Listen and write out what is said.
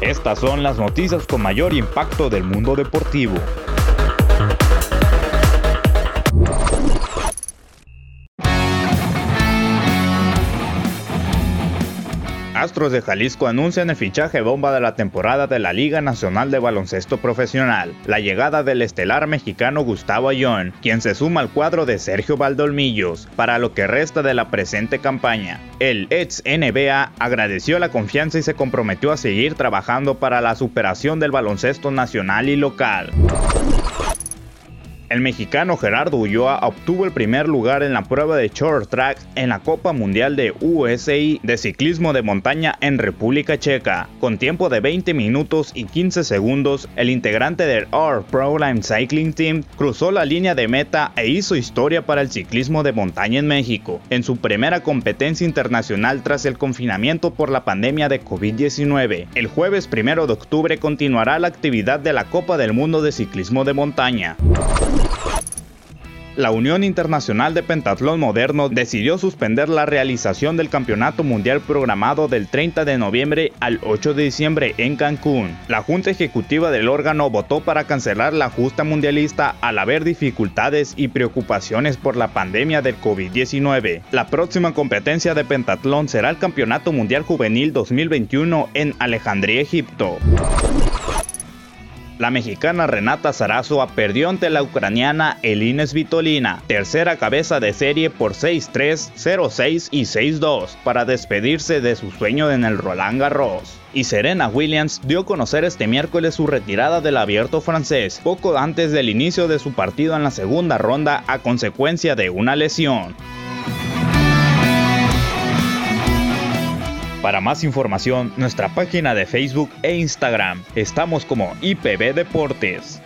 Estas son las noticias con mayor impacto del mundo deportivo. Astros de Jalisco anuncian el fichaje bomba de la temporada de la Liga Nacional de Baloncesto Profesional, la llegada del estelar mexicano Gustavo Ayón, quien se suma al cuadro de Sergio Valdolmillos para lo que resta de la presente campaña. El ex NBA agradeció la confianza y se comprometió a seguir trabajando para la superación del baloncesto nacional y local. El mexicano Gerardo Ulloa obtuvo el primer lugar en la prueba de short track en la Copa Mundial de USI de ciclismo de montaña en República Checa. Con tiempo de 20 minutos y 15 segundos, el integrante del R Proline Cycling Team cruzó la línea de meta e hizo historia para el ciclismo de montaña en México, en su primera competencia internacional tras el confinamiento por la pandemia de COVID-19. El jueves 1 de octubre continuará la actividad de la Copa del Mundo de Ciclismo de Montaña la Unión Internacional de Pentatlón Moderno decidió suspender la realización del Campeonato Mundial programado del 30 de noviembre al 8 de diciembre en Cancún. La Junta Ejecutiva del órgano votó para cancelar la justa mundialista al haber dificultades y preocupaciones por la pandemia del COVID-19. La próxima competencia de pentatlón será el Campeonato Mundial Juvenil 2021 en Alejandría, Egipto. La mexicana Renata Zarazua perdió ante la ucraniana Elina Svitolina, tercera cabeza de serie por 6-3, 0-6 y 6-2, para despedirse de su sueño en el Roland Garros. Y Serena Williams dio a conocer este miércoles su retirada del abierto francés, poco antes del inicio de su partido en la segunda ronda a consecuencia de una lesión. Para más información, nuestra página de Facebook e Instagram. Estamos como IPB Deportes.